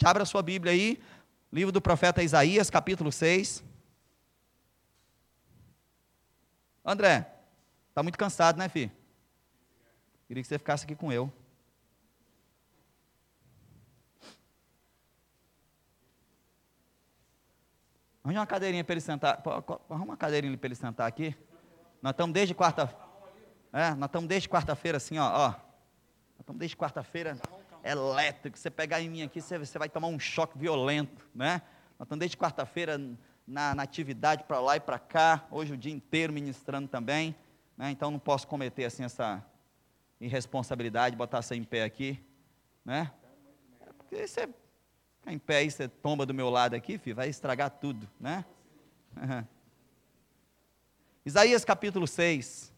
Te abra a sua Bíblia aí, livro do profeta Isaías, capítulo 6. André, tá muito cansado, né, filho? Queria que você ficasse aqui com eu. Arruma uma cadeirinha para ele sentar. Arruma uma cadeirinha para ele sentar aqui. Nós estamos desde quarta. É, nós estamos desde quarta-feira assim, ó, ó. Nós estamos desde quarta-feira elétrico. Você pegar em mim aqui, você, você vai tomar um choque violento, né? Nós estamos desde quarta-feira na, na, atividade para lá e para cá. Hoje o dia inteiro ministrando também, né? Então não posso cometer assim essa irresponsabilidade, botar você em pé aqui, né? Porque você ficar em pé e você tomba do meu lado aqui, filho, vai estragar tudo, né? Uhum. Isaías capítulo 6.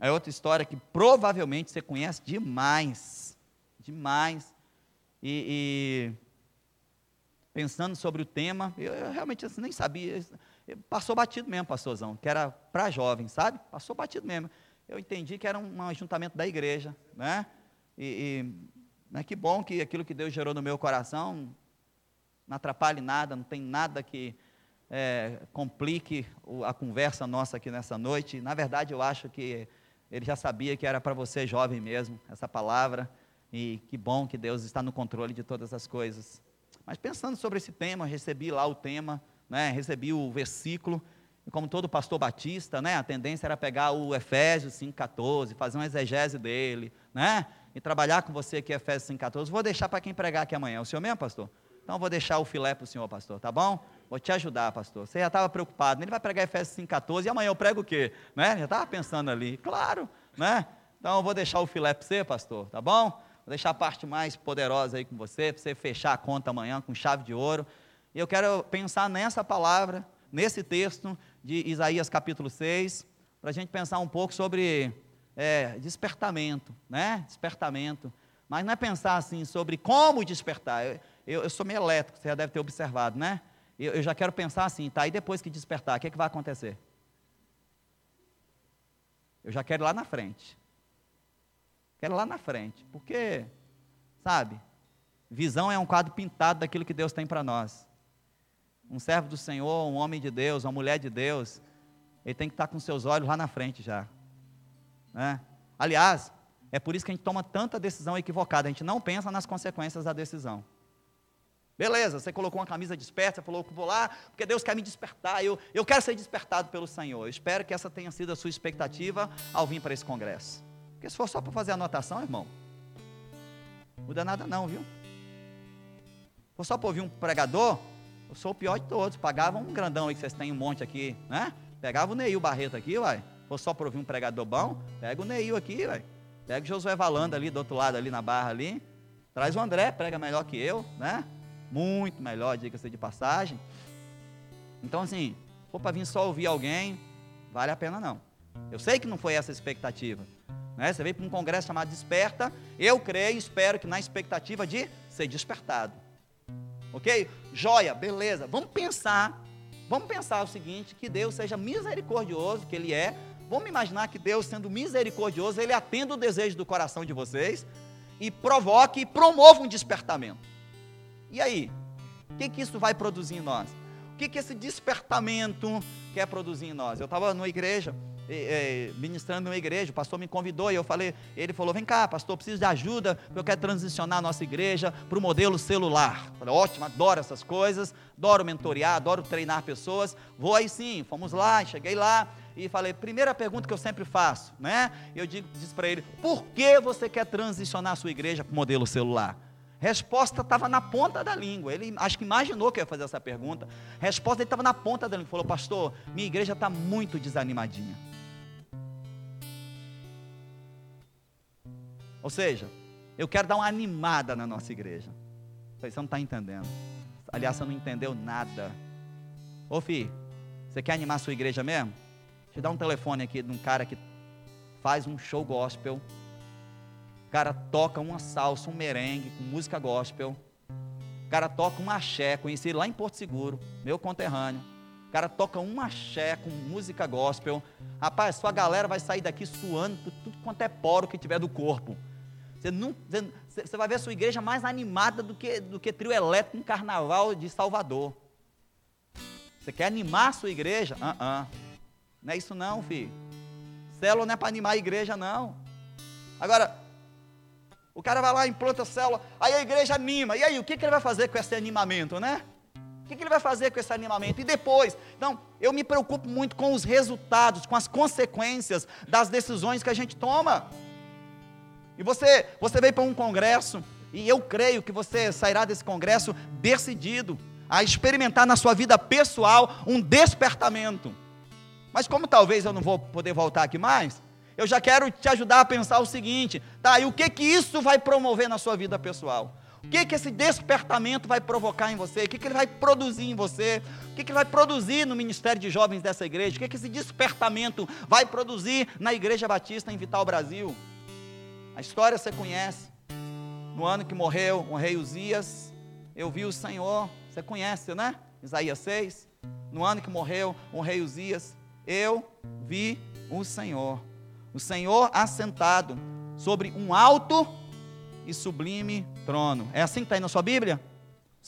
É outra história que provavelmente você conhece demais. Demais. E, e pensando sobre o tema, eu, eu realmente assim, nem sabia. Passou batido mesmo, pastorzão, que era para jovens, sabe? Passou batido mesmo. Eu entendi que era um, um ajuntamento da igreja, né? E, e né, que bom que aquilo que Deus gerou no meu coração não atrapalhe nada, não tem nada que é, complique a conversa nossa aqui nessa noite. Na verdade, eu acho que ele já sabia que era para você jovem mesmo, essa palavra, e que bom que Deus está no controle de todas as coisas. Mas pensando sobre esse tema, recebi lá o tema, né, recebi o versículo, e como todo pastor batista, né, a tendência era pegar o Efésios 5,14, fazer uma exegese dele, né, e trabalhar com você aqui Efésios 5,14. Vou deixar para quem pregar aqui amanhã. O senhor mesmo, pastor? Então vou deixar o filé para o senhor, pastor, tá bom? Vou te ajudar, pastor. Você já estava preocupado, ele vai pregar Efésios 5,14 e amanhã eu prego o quê? Né? Já estava pensando ali, claro, né? Então eu vou deixar o filé para você, pastor, tá bom? Vou deixar a parte mais poderosa aí com você, para você fechar a conta amanhã com chave de ouro. E eu quero pensar nessa palavra, nesse texto de Isaías capítulo 6, para a gente pensar um pouco sobre é, despertamento, né? Despertamento. Mas não é pensar assim sobre como despertar. Eu, eu, eu sou meio elétrico, você já deve ter observado, né? Eu, eu já quero pensar assim, tá? E depois que despertar, o que, é que vai acontecer? Eu já quero ir lá na frente. Quero lá na frente. Porque, sabe, visão é um quadro pintado daquilo que Deus tem para nós. Um servo do Senhor, um homem de Deus, uma mulher de Deus, ele tem que estar com seus olhos lá na frente já. Né? Aliás, é por isso que a gente toma tanta decisão equivocada, a gente não pensa nas consequências da decisão. Beleza, você colocou uma camisa desperta, você falou que vou lá, porque Deus quer me despertar, eu, eu quero ser despertado pelo Senhor. Eu espero que essa tenha sido a sua expectativa ao vir para esse congresso. Porque se for só para fazer anotação, irmão, muda nada não, viu? For só para ouvir um pregador, eu sou o pior de todos. Pagava um grandão aí que vocês têm um monte aqui, né? Pegava o Neil Barreto aqui, vai. For só para ouvir um pregador bom, pega o Neil aqui, vai. Pega o Josué Valanda ali do outro lado, ali na barra ali. Traz o André, prega melhor que eu, né? muito melhor, diga-se de passagem. Então, assim, for para vir só ouvir alguém, vale a pena não. Eu sei que não foi essa a expectativa. Né? Você veio para um congresso chamado Desperta, eu creio e espero que na expectativa de ser despertado. Ok? Joia, beleza. Vamos pensar, vamos pensar o seguinte, que Deus seja misericordioso, que Ele é. Vamos imaginar que Deus, sendo misericordioso, Ele atenda o desejo do coração de vocês e provoque e promova um despertamento. E aí? O que, que isso vai produzir em nós? O que, que esse despertamento quer produzir em nós? Eu estava numa igreja, ministrando numa igreja, o pastor me convidou e eu falei, ele falou: vem cá, pastor, preciso de ajuda, porque eu quero transicionar a nossa igreja para o modelo celular. Eu falei, ótimo, adoro essas coisas, adoro mentorear, adoro treinar pessoas. Vou aí sim, fomos lá, cheguei lá e falei, primeira pergunta que eu sempre faço, né? Eu digo, disse para ele, por que você quer transicionar a sua igreja para o modelo celular? Resposta estava na ponta da língua. Ele acho que imaginou que ia fazer essa pergunta. Resposta estava na ponta da língua. Falou, pastor, minha igreja está muito desanimadinha. Ou seja, eu quero dar uma animada na nossa igreja. Você não está entendendo. Aliás, você não entendeu nada. Ô filho, você quer animar a sua igreja mesmo? Deixa eu dar um telefone aqui de um cara que faz um show gospel o cara toca uma salsa, um merengue com música gospel. O cara toca um axé, conheci lá em Porto Seguro, meu conterrâneo. O cara toca um axé com música gospel. Rapaz, sua galera vai sair daqui suando tudo quanto é poro que tiver do corpo. Você, não, você, você vai ver a sua igreja mais animada do que, do que trio elétrico em carnaval de Salvador. Você quer animar a sua igreja? Uh -uh. Não é isso não, filho. Célula não é para animar a igreja, não. Agora, o cara vai lá, implanta a célula, aí a igreja anima. E aí, o que, que ele vai fazer com esse animamento, né? O que, que ele vai fazer com esse animamento? E depois? Então, eu me preocupo muito com os resultados, com as consequências das decisões que a gente toma. E você, você veio para um congresso, e eu creio que você sairá desse congresso decidido a experimentar na sua vida pessoal um despertamento. Mas como talvez eu não vou poder voltar aqui mais, eu já quero te ajudar a pensar o seguinte, tá? E o que que isso vai promover na sua vida pessoal? O que que esse despertamento vai provocar em você? O que que ele vai produzir em você? O que que ele vai produzir no ministério de jovens dessa igreja? O que que esse despertamento vai produzir na Igreja Batista em Vital Brasil? A história você conhece. No ano que morreu o rei Uzias, eu vi o Senhor, você conhece, né? Isaías 6. No ano que morreu o rei Uzias, eu vi o Senhor. O Senhor assentado sobre um alto e sublime trono. É assim que está aí na sua Bíblia?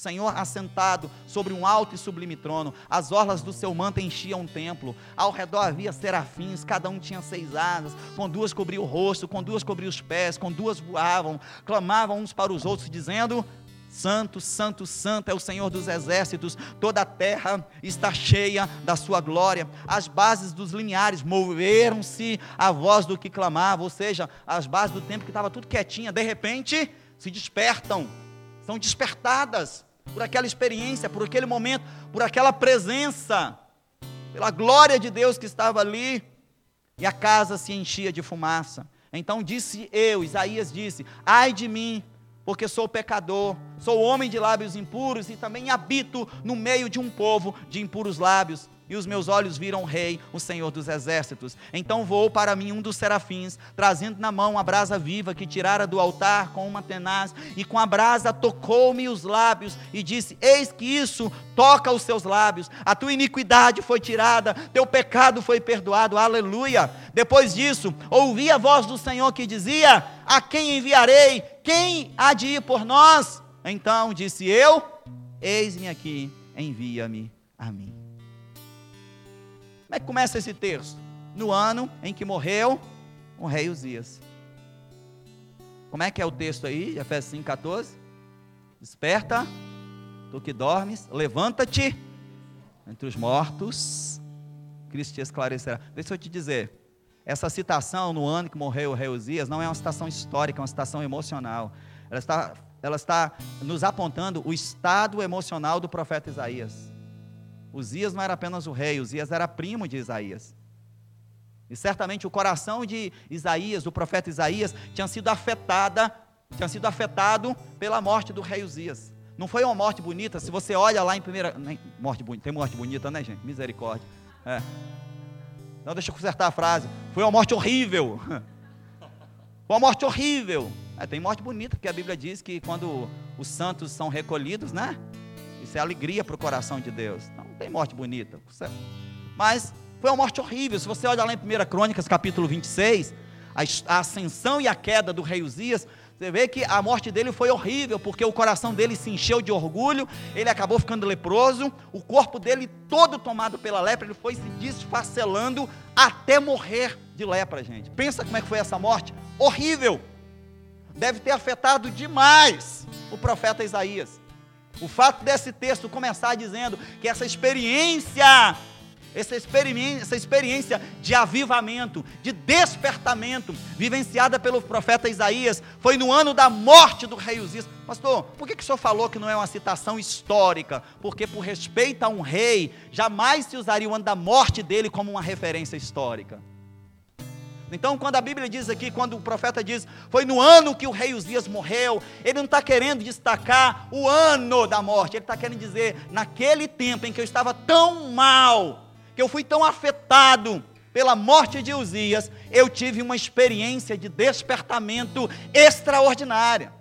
Senhor assentado sobre um alto e sublime trono, as orlas do seu manto enchiam o templo, ao redor havia serafins, cada um tinha seis asas, com duas cobriam o rosto, com duas cobriam os pés, com duas voavam, clamavam uns para os outros, dizendo: Santo, Santo, Santo é o Senhor dos exércitos, toda a terra está cheia da sua glória. As bases dos lineares moveram-se à voz do que clamava, ou seja, as bases do templo que estava tudo quietinha, de repente se despertam, são despertadas por aquela experiência, por aquele momento, por aquela presença, pela glória de Deus que estava ali, e a casa se enchia de fumaça. Então disse eu, Isaías disse: Ai de mim, porque sou pecador, sou homem de lábios impuros e também habito no meio de um povo de impuros lábios e os meus olhos viram o rei, o Senhor dos exércitos. Então voou para mim um dos serafins, trazendo na mão a brasa viva que tirara do altar com uma tenaz, e com a brasa tocou-me os lábios e disse: Eis que isso toca os seus lábios, a tua iniquidade foi tirada, teu pecado foi perdoado, aleluia. Depois disso, ouvi a voz do Senhor que dizia: A quem enviarei? Quem há de ir por nós? Então disse eu: Eis-me aqui, envia-me a mim. Como é que começa esse texto? No ano em que morreu o rei Uzias. Como é que é o texto aí, Efésios 5,14? Desperta, tu que dormes, levanta-te entre os mortos, Cristo te esclarecerá. Deixa eu te dizer, essa citação no ano que morreu o rei Uzias não é uma citação histórica, é uma citação emocional. Ela está, ela está nos apontando o estado emocional do profeta Isaías. Uzias não era apenas o rei, Uzias era primo de Isaías. E certamente o coração de Isaías, do profeta Isaías, tinha sido afetada, tinha sido afetado pela morte do rei Uzias. Não foi uma morte bonita, se você olha lá em primeira. Morte bonita, tem morte bonita, né, gente? Misericórdia. É. Então deixa eu consertar a frase. Foi uma morte horrível. Foi uma morte horrível. É, tem morte bonita, porque a Bíblia diz que quando os santos são recolhidos, né? Isso é alegria para o coração de Deus. Não tem morte bonita. Mas foi uma morte horrível. Se você olhar lá em 1 Crônicas, capítulo 26, a ascensão e a queda do rei Uzias, você vê que a morte dele foi horrível, porque o coração dele se encheu de orgulho, ele acabou ficando leproso, o corpo dele todo tomado pela lepra, ele foi se desfacelando até morrer de lepra, gente. Pensa como é que foi essa morte? Horrível. Deve ter afetado demais o profeta Isaías. O fato desse texto começar dizendo que essa experiência, essa experiência, essa experiência de avivamento, de despertamento, vivenciada pelo profeta Isaías, foi no ano da morte do rei Uzias. Pastor, por que, que o senhor falou que não é uma citação histórica? Porque, por respeito a um rei, jamais se usaria o ano da morte dele como uma referência histórica. Então, quando a Bíblia diz aqui, quando o profeta diz, foi no ano que o rei Uzias morreu, ele não está querendo destacar o ano da morte, ele está querendo dizer, naquele tempo em que eu estava tão mal, que eu fui tão afetado pela morte de Uzias, eu tive uma experiência de despertamento extraordinária.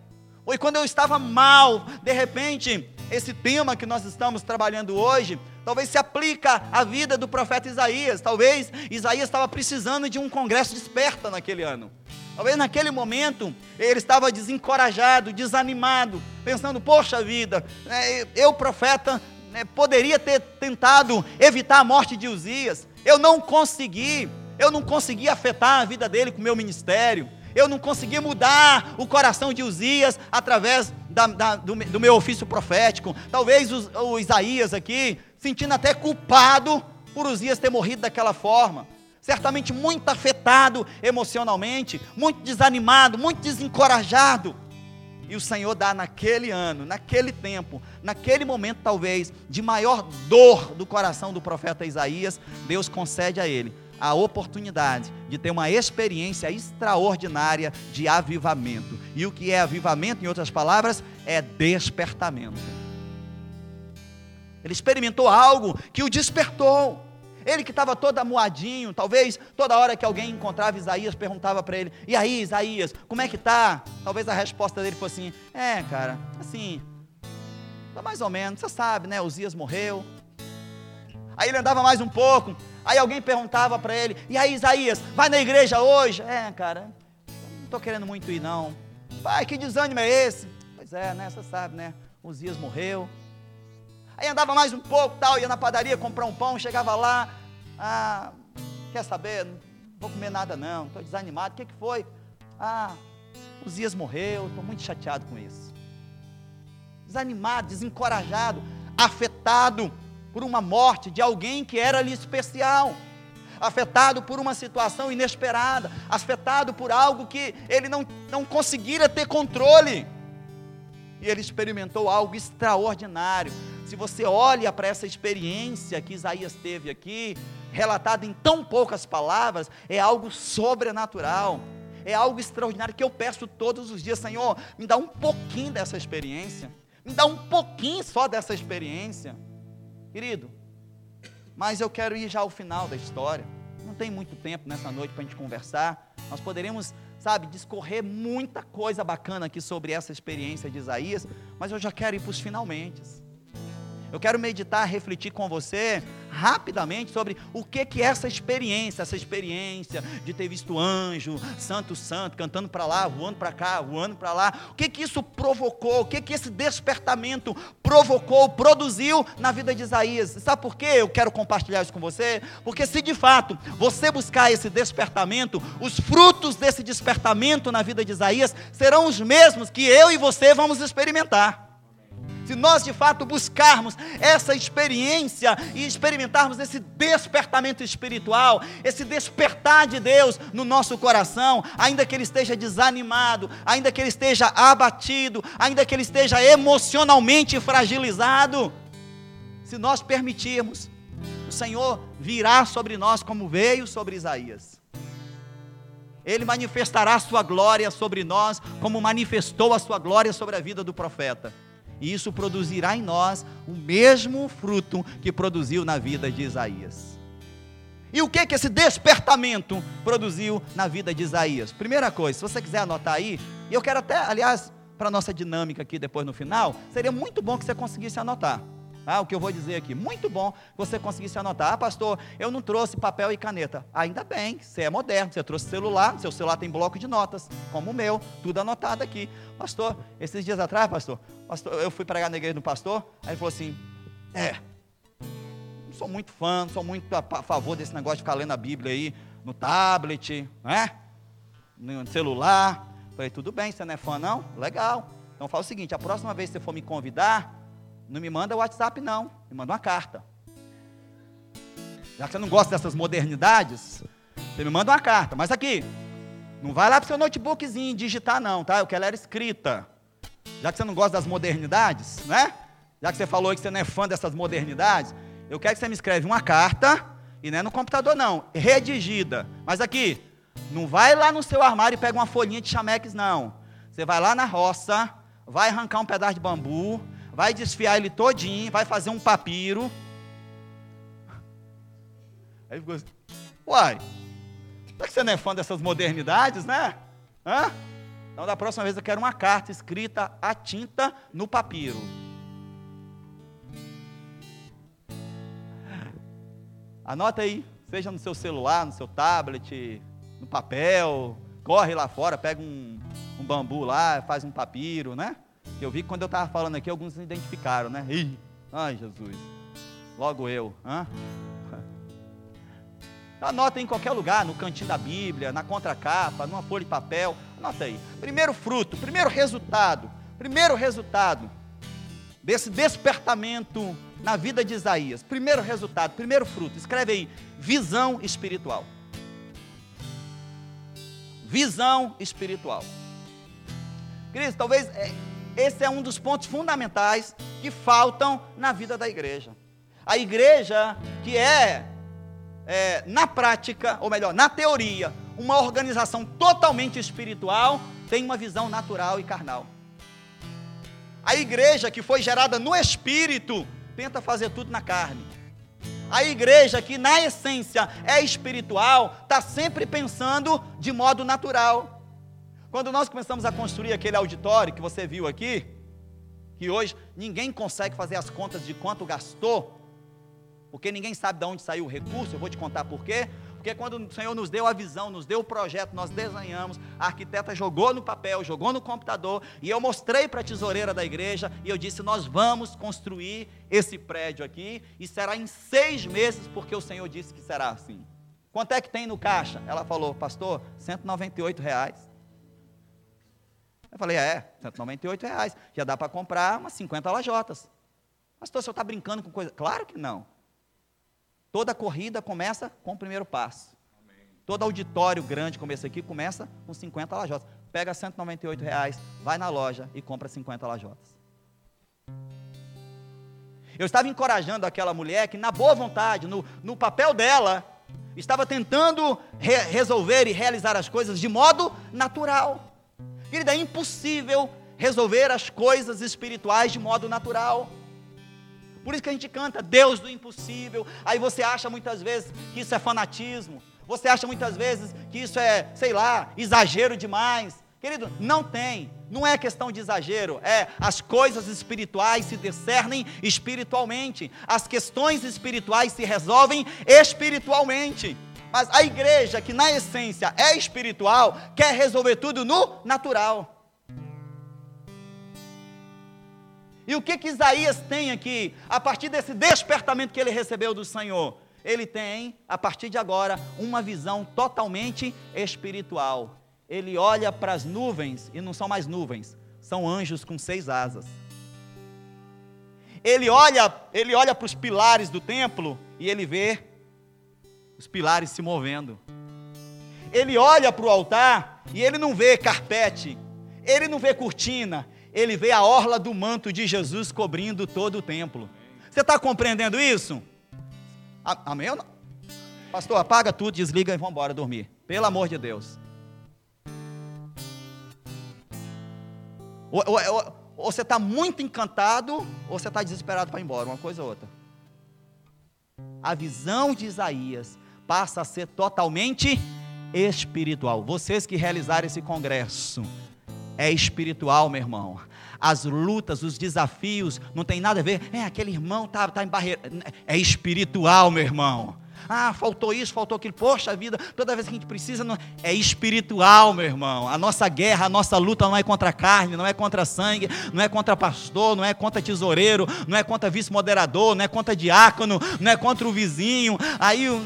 Foi quando eu estava mal, de repente, esse tema que nós estamos trabalhando hoje, talvez se aplica à vida do profeta Isaías. Talvez Isaías estava precisando de um congresso desperta naquele ano. Talvez naquele momento ele estava desencorajado, desanimado, pensando: poxa vida, né, eu, profeta, né, poderia ter tentado evitar a morte de Uzias, eu não consegui, eu não consegui afetar a vida dele com o meu ministério, eu não consegui mudar o coração de Uzias através da, da, do, do, meu ofício profético. Talvez o, o Isaías aqui, sentindo até culpado por Uzias ter morrido daquela forma certamente muito afetado emocionalmente, muito desanimado, muito desencorajado. E o Senhor dá naquele ano, naquele tempo, naquele momento talvez de maior dor do coração do profeta Isaías, Deus concede a ele a oportunidade de ter uma experiência extraordinária de avivamento. E o que é avivamento, em outras palavras, é despertamento. Ele experimentou algo que o despertou. Ele que estava todo amuadinho, talvez toda hora que alguém encontrava Isaías, perguntava para ele: E aí, Isaías, como é que tá? Talvez a resposta dele fosse assim: É, cara, assim, tá mais ou menos, você sabe, né? Uzias morreu. Aí ele andava mais um pouco, aí alguém perguntava para ele: E aí, Isaías, vai na igreja hoje? É, cara, não estou querendo muito ir, não. Pai, que desânimo é esse? Pois é, né? Você sabe, né? Uzias morreu. Aí andava mais um pouco, tal, ia na padaria comprar um pão, chegava lá, ah, quer saber? Não vou comer nada não, estou desanimado. O que, que foi? Ah, os dias morreu, estou muito chateado com isso. Desanimado, desencorajado, afetado por uma morte de alguém que era ali especial afetado por uma situação inesperada, afetado por algo que ele não, não conseguira ter controle. E ele experimentou algo extraordinário. Se você olha para essa experiência que Isaías teve aqui, relatada em tão poucas palavras, é algo sobrenatural. É algo extraordinário que eu peço todos os dias, Senhor, me dá um pouquinho dessa experiência. Me dá um pouquinho só dessa experiência. Querido, mas eu quero ir já ao final da história. Não tem muito tempo nessa noite para a gente conversar. Nós poderíamos, sabe, discorrer muita coisa bacana aqui sobre essa experiência de Isaías, mas eu já quero ir para os finalmente. Eu quero meditar, refletir com você rapidamente sobre o que que é essa experiência, essa experiência de ter visto anjo, santo, santo, cantando para lá, voando para cá, voando para lá. O que que isso provocou? O que que esse despertamento provocou, produziu na vida de Isaías? Sabe por quê? Eu quero compartilhar isso com você, porque se de fato você buscar esse despertamento, os frutos desse despertamento na vida de Isaías serão os mesmos que eu e você vamos experimentar se nós de fato buscarmos essa experiência e experimentarmos esse despertamento espiritual, esse despertar de Deus no nosso coração, ainda que ele esteja desanimado, ainda que ele esteja abatido, ainda que ele esteja emocionalmente fragilizado, se nós permitirmos, o Senhor virá sobre nós como veio sobre Isaías. Ele manifestará sua glória sobre nós, como manifestou a sua glória sobre a vida do profeta e isso produzirá em nós o mesmo fruto que produziu na vida de Isaías. E o que que esse despertamento produziu na vida de Isaías? Primeira coisa, se você quiser anotar aí, e eu quero até, aliás, para nossa dinâmica aqui depois no final, seria muito bom que você conseguisse anotar. Ah, o que eu vou dizer aqui. Muito bom que você conseguisse anotar. Ah, pastor, eu não trouxe papel e caneta. Ainda bem, você é moderno, você trouxe celular, seu celular tem bloco de notas, como o meu, tudo anotado aqui. Pastor, esses dias atrás, pastor, pastor eu fui pregar na igreja do pastor, aí ele falou assim: É, não sou muito fã, não sou muito a favor desse negócio de ficar lendo a Bíblia aí no tablet, né? No celular. Falei, tudo bem, você não é fã, não? Legal. Então fala o seguinte: a próxima vez que você for me convidar, não me manda WhatsApp, não. Me manda uma carta. Já que você não gosta dessas modernidades, você me manda uma carta. Mas aqui, não vai lá para o seu notebookzinho digitar, não, tá? Eu quero ela escrita. Já que você não gosta das modernidades, né? Já que você falou que você não é fã dessas modernidades, eu quero que você me escreve uma carta, e não é no computador, não, redigida. Mas aqui, não vai lá no seu armário e pega uma folhinha de chamex, não. Você vai lá na roça, vai arrancar um pedaço de bambu, vai desfiar ele todinho, vai fazer um papiro. Aí ficou assim, uai, será que você não é fã dessas modernidades, né? Hã? Então, da próxima vez eu quero uma carta escrita a tinta no papiro. Anota aí, seja no seu celular, no seu tablet, no papel, corre lá fora, pega um, um bambu lá, faz um papiro, né? Eu vi que quando eu estava falando aqui, alguns se identificaram, né? Ih, ai Jesus, logo eu. Hã? Anota em qualquer lugar, no cantinho da Bíblia, na contracapa, numa folha de papel. Anota aí. Primeiro fruto, primeiro resultado, primeiro resultado desse despertamento na vida de Isaías. Primeiro resultado, primeiro fruto. Escreve aí: visão espiritual. Visão espiritual. Cristo, talvez é, esse é um dos pontos fundamentais que faltam na vida da igreja. A igreja que é, é na prática, ou melhor, na teoria, uma organização totalmente espiritual, tem uma visão natural e carnal. A igreja que foi gerada no espírito tenta fazer tudo na carne. A igreja que na essência é espiritual está sempre pensando de modo natural. Quando nós começamos a construir aquele auditório que você viu aqui, que hoje ninguém consegue fazer as contas de quanto gastou, porque ninguém sabe de onde saiu o recurso, eu vou te contar por quê. Porque quando o Senhor nos deu a visão, nos deu o projeto, nós desenhamos, a arquiteta jogou no papel, jogou no computador, e eu mostrei para a tesoureira da igreja, e eu disse: Nós vamos construir esse prédio aqui, e será em seis meses, porque o Senhor disse que será assim. Quanto é que tem no caixa? Ela falou, pastor, 198 reais. Eu falei, é, 198 reais. Já dá para comprar umas 50 lajotas. Pastor, o senhor está brincando com coisa? Claro que não. Toda corrida começa com o primeiro passo. Todo auditório grande como esse aqui começa com 50 lajotas. Pega 198 reais, vai na loja e compra 50 lajotas. Eu estava encorajando aquela mulher que, na boa vontade, no, no papel dela, estava tentando re resolver e realizar as coisas de modo natural. Querida, é impossível resolver as coisas espirituais de modo natural. Por isso que a gente canta Deus do impossível. Aí você acha muitas vezes que isso é fanatismo. Você acha muitas vezes que isso é, sei lá, exagero demais. Querido, não tem. Não é questão de exagero, é as coisas espirituais se discernem espiritualmente. As questões espirituais se resolvem espiritualmente. Mas a igreja, que na essência é espiritual, quer resolver tudo no natural. E o que que Isaías tem aqui, a partir desse despertamento que ele recebeu do Senhor? Ele tem, a partir de agora, uma visão totalmente espiritual. Ele olha para as nuvens, e não são mais nuvens, são anjos com seis asas. Ele olha, ele olha para os pilares do templo e ele vê os pilares se movendo. Ele olha para o altar e ele não vê carpete, ele não vê cortina, ele vê a orla do manto de Jesus cobrindo todo o templo. Você está compreendendo isso? Amém ou não? Pastor, apaga tudo, desliga e vamos embora dormir. Pelo amor de Deus. Ou, ou, ou, ou você está muito encantado, ou você está desesperado para ir embora, uma coisa ou outra. A visão de Isaías passa a ser totalmente espiritual. Vocês que realizaram esse congresso, é espiritual, meu irmão. As lutas, os desafios, não tem nada a ver. É, aquele irmão está tá em barreira. É espiritual, meu irmão. Ah, faltou isso, faltou aquilo. Poxa vida, toda vez que a gente precisa, não... é espiritual, meu irmão. A nossa guerra, a nossa luta não é contra carne, não é contra sangue, não é contra pastor, não é contra tesoureiro, não é contra vice-moderador, não é contra diácono, não é contra o vizinho. Aí um,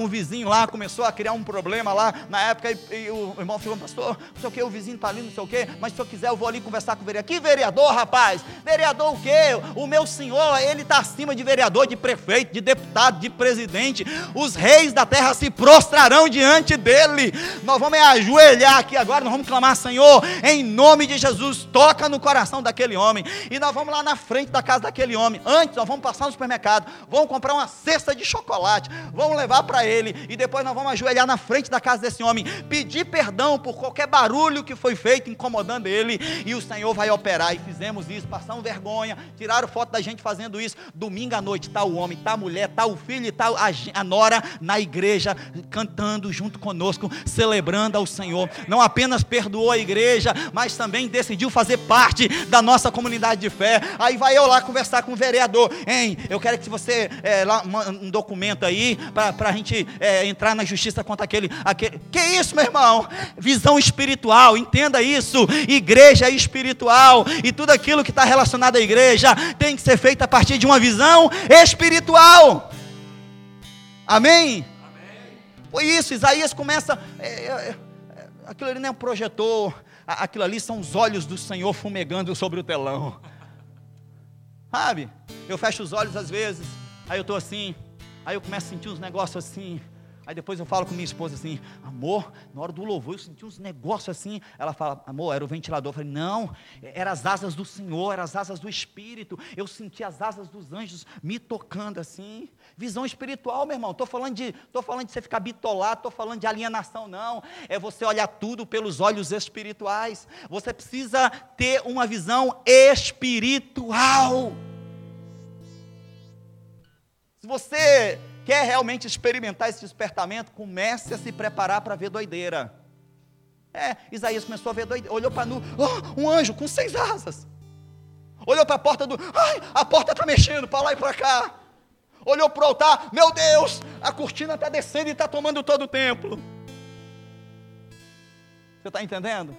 um, vizinho lá começou a criar um problema lá na época e, e o irmão falou, pastor, não sei o que, o vizinho está ali, não sei o que, mas se eu quiser eu vou ali conversar com o vereador. Que vereador, rapaz? Vereador o quê? O meu senhor, ele está acima de vereador, de prefeito, de deputado, de presidente os reis da terra se prostrarão diante dele. Nós vamos ajoelhar aqui agora, nós vamos clamar, Senhor, em nome de Jesus, toca no coração daquele homem. E nós vamos lá na frente da casa daquele homem. Antes, nós vamos passar no supermercado, vamos comprar uma cesta de chocolate, vamos levar para ele. E depois nós vamos ajoelhar na frente da casa desse homem, pedir perdão por qualquer barulho que foi feito incomodando ele. E o Senhor vai operar. E fizemos isso, passamos vergonha, tiraram foto da gente fazendo isso. Domingo à noite, está o homem, está a mulher, está o filho, está a, a a nora na igreja, cantando junto conosco, celebrando ao Senhor. Não apenas perdoou a igreja, mas também decidiu fazer parte da nossa comunidade de fé. Aí vai eu lá conversar com o vereador, hein? Eu quero que você é, lá, um documento aí para a gente é, entrar na justiça contra aquele, aquele. Que isso, meu irmão? Visão espiritual, entenda isso. Igreja espiritual e tudo aquilo que está relacionado à igreja tem que ser feito a partir de uma visão espiritual. Amém? Amém. Foi isso, Isaías começa. É, é, é, aquilo ali não é um projetor, aquilo ali são os olhos do Senhor fumegando sobre o telão. Sabe? Eu fecho os olhos às vezes, aí eu estou assim, aí eu começo a sentir uns negócios assim. Aí depois eu falo com minha esposa assim, amor, na hora do louvor eu senti uns negócios assim. Ela fala, amor, era o ventilador. Eu falei, não, eram as asas do Senhor, eram as asas do Espírito. Eu senti as asas dos anjos me tocando assim. Visão espiritual, meu irmão. Estou falando de, tô falando de você ficar bitolado, estou falando de alienação, não. É você olhar tudo pelos olhos espirituais. Você precisa ter uma visão espiritual. Se você quer realmente experimentar esse despertamento, comece a se preparar para ver doideira. É, Isaías começou a ver doideira, olhou para nu, oh, um anjo com seis asas. Olhou para a porta do, ai, a porta está mexendo para lá e para cá. Olhou para o altar, meu Deus, a cortina está descendo e está tomando todo o templo. Você está entendendo?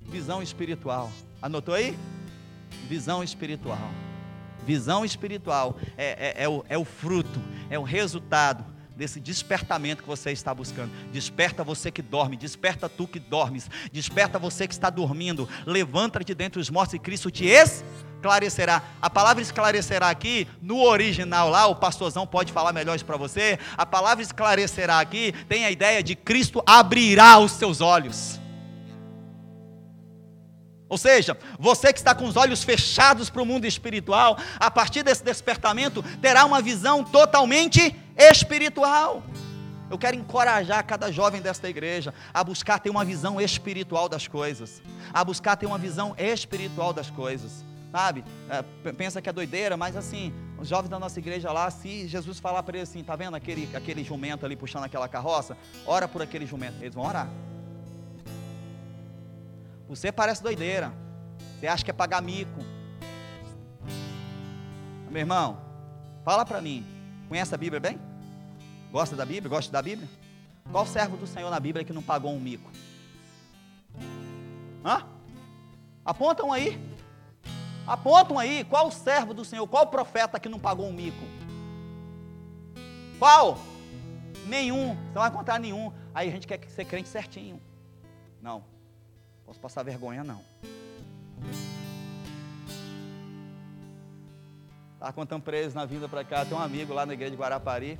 Visão espiritual. Anotou aí? Visão espiritual. Visão espiritual é, é, é, o, é o fruto, é o resultado desse despertamento que você está buscando. Desperta você que dorme, desperta tu que dormes, desperta você que está dormindo. Levanta-te dentre os mortos e Cristo te esclarecerá. A palavra esclarecerá aqui, no original lá, o pastorzão pode falar melhor isso para você. A palavra esclarecerá aqui tem a ideia de Cristo abrirá os seus olhos. Ou seja, você que está com os olhos fechados para o mundo espiritual, a partir desse despertamento, terá uma visão totalmente espiritual. Eu quero encorajar cada jovem desta igreja a buscar ter uma visão espiritual das coisas, a buscar ter uma visão espiritual das coisas, sabe? É, pensa que é doideira, mas assim, os jovens da nossa igreja lá, se Jesus falar para eles assim, tá vendo aquele, aquele jumento ali puxando aquela carroça, ora por aquele jumento, eles vão orar. Você parece doideira. Você acha que é pagar mico. Meu irmão, fala para mim. Conhece a Bíblia bem? Gosta da Bíblia? Gosta da Bíblia? Qual servo do Senhor na Bíblia que não pagou um mico? Hã? Apontam aí. Apontam aí. Qual servo do Senhor? Qual profeta que não pagou um mico? Qual? Nenhum. Você não vai encontrar nenhum. Aí a gente quer ser crente certinho. Não. Posso passar vergonha, não. Estava contando eles na vinda para cá, tem um amigo lá na igreja de Guarapari,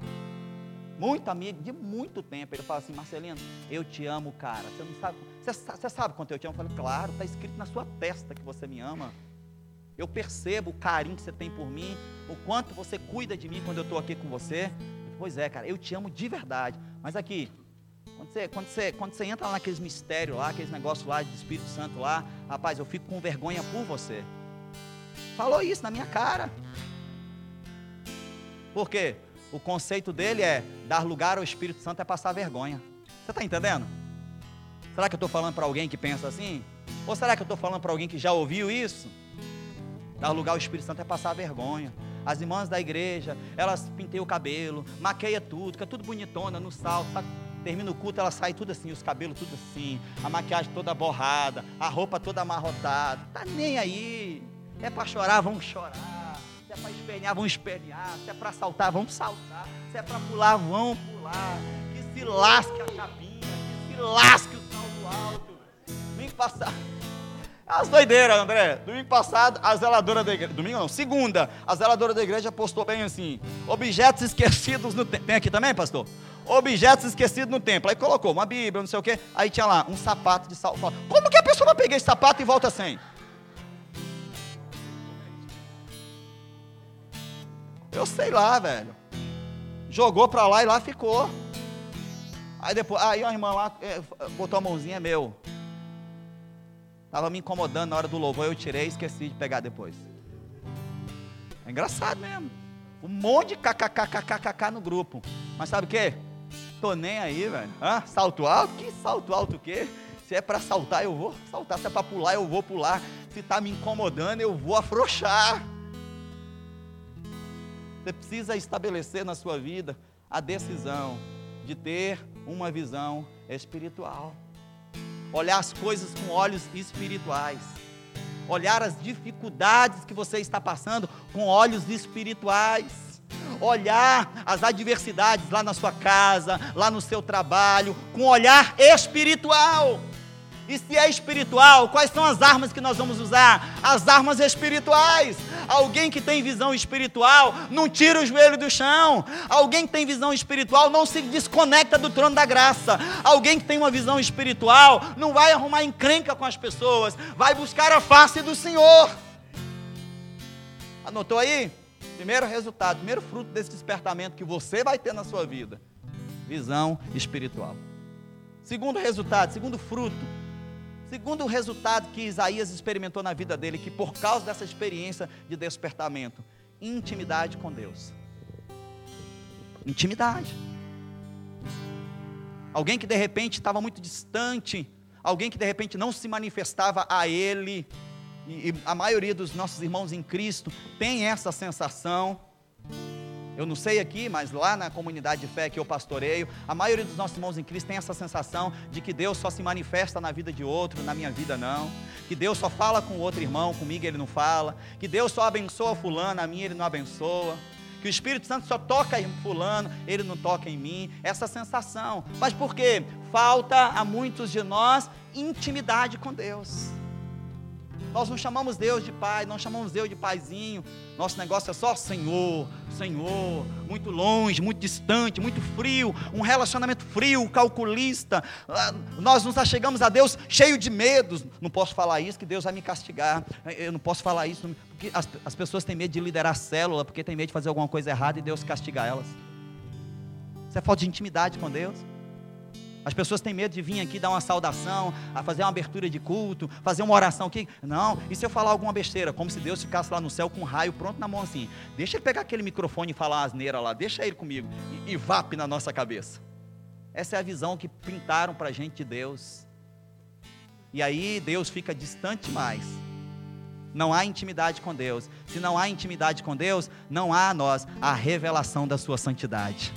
muito amigo, de muito tempo. Ele fala assim, Marcelino, eu te amo, cara. Você não sabe, você, você sabe quanto eu te amo? Eu falei, claro, está escrito na sua testa que você me ama. Eu percebo o carinho que você tem por mim, o quanto você cuida de mim quando eu estou aqui com você. Pois é, cara, eu te amo de verdade. Mas aqui, quando você, quando, você, quando você entra lá naqueles mistérios lá, aqueles negócios lá de Espírito Santo lá, rapaz, eu fico com vergonha por você. Falou isso na minha cara. Por quê? O conceito dele é dar lugar ao Espírito Santo é passar vergonha. Você está entendendo? Será que eu estou falando para alguém que pensa assim? Ou será que eu estou falando para alguém que já ouviu isso? Dar lugar ao Espírito Santo é passar vergonha. As irmãs da igreja, elas pinteiam o cabelo, maqueia tudo, fica tudo bonitona no salto, sabe? Termina o culto, ela sai tudo assim, os cabelos tudo assim, a maquiagem toda borrada, a roupa toda amarrotada. Tá nem aí. É para chorar, vamos chorar. Se é para espernear, vamos espernear. Se é para saltar, vamos saltar. Se é para pular, vamos pular. Que se lasque a chapinha, que se lasque o salto alto. Domingo passado. As doideiras, André. Domingo passado, a zeladora da igreja. Domingo não, segunda. A zeladora da igreja postou bem assim: objetos esquecidos no tempo. Tem aqui também, pastor? objetos esquecidos no templo. Aí colocou uma Bíblia, não sei o quê. Aí tinha lá um sapato de salto. Como que a pessoa vai pegar esse sapato e volta sem? Eu sei lá, velho. Jogou para lá e lá ficou. Aí depois, aí a irmã lá é, botou a mãozinha, é meu. Estava me incomodando na hora do louvor, eu tirei e esqueci de pegar depois. É engraçado mesmo. Um monte de kkkkkk no grupo. Mas sabe o que? Tô nem aí, velho. Hã? Salto alto? Que salto alto o quê? Se é para saltar, eu vou saltar. Se é para pular, eu vou pular. Se está me incomodando, eu vou afrouxar. Você precisa estabelecer na sua vida a decisão de ter uma visão espiritual. Olhar as coisas com olhos espirituais. Olhar as dificuldades que você está passando com olhos espirituais. Olhar as adversidades lá na sua casa, lá no seu trabalho, com olhar espiritual. E se é espiritual, quais são as armas que nós vamos usar? As armas espirituais. Alguém que tem visão espiritual não tira o joelho do chão. Alguém que tem visão espiritual não se desconecta do trono da graça. Alguém que tem uma visão espiritual não vai arrumar encrenca com as pessoas, vai buscar a face do Senhor. Anotou aí? Primeiro resultado, primeiro fruto desse despertamento que você vai ter na sua vida: visão espiritual. Segundo resultado, segundo fruto, Segundo o resultado que Isaías experimentou na vida dele, que por causa dessa experiência de despertamento, intimidade com Deus. Intimidade. Alguém que de repente estava muito distante, alguém que de repente não se manifestava a ele, e, e a maioria dos nossos irmãos em Cristo tem essa sensação. Eu não sei aqui, mas lá na comunidade de fé que eu pastoreio, a maioria dos nossos irmãos em Cristo tem essa sensação de que Deus só se manifesta na vida de outro, na minha vida não. Que Deus só fala com outro irmão, comigo ele não fala. Que Deus só abençoa fulano, a mim ele não abençoa. Que o Espírito Santo só toca em fulano, ele não toca em mim. Essa sensação. Mas por quê? Falta a muitos de nós intimidade com Deus. Nós não chamamos Deus de pai, não chamamos Deus de paizinho. Nosso negócio é só Senhor, Senhor, muito longe, muito distante, muito frio, um relacionamento frio, calculista. Ah, nós nos achegamos a Deus cheio de medos. Não posso falar isso, que Deus vai me castigar. Eu não posso falar isso, porque as, as pessoas têm medo de liderar a célula, porque têm medo de fazer alguma coisa errada e Deus castigar elas. Isso é falta de intimidade com Deus. As pessoas têm medo de vir aqui dar uma saudação, a fazer uma abertura de culto, fazer uma oração aqui. Não, e se eu falar alguma besteira? Como se Deus ficasse lá no céu com um raio pronto na mão assim. Deixa ele pegar aquele microfone e falar asneira lá, deixa ele comigo. E, e vape na nossa cabeça. Essa é a visão que pintaram para a gente de Deus. E aí Deus fica distante mais. Não há intimidade com Deus. Se não há intimidade com Deus, não há a nós a revelação da sua santidade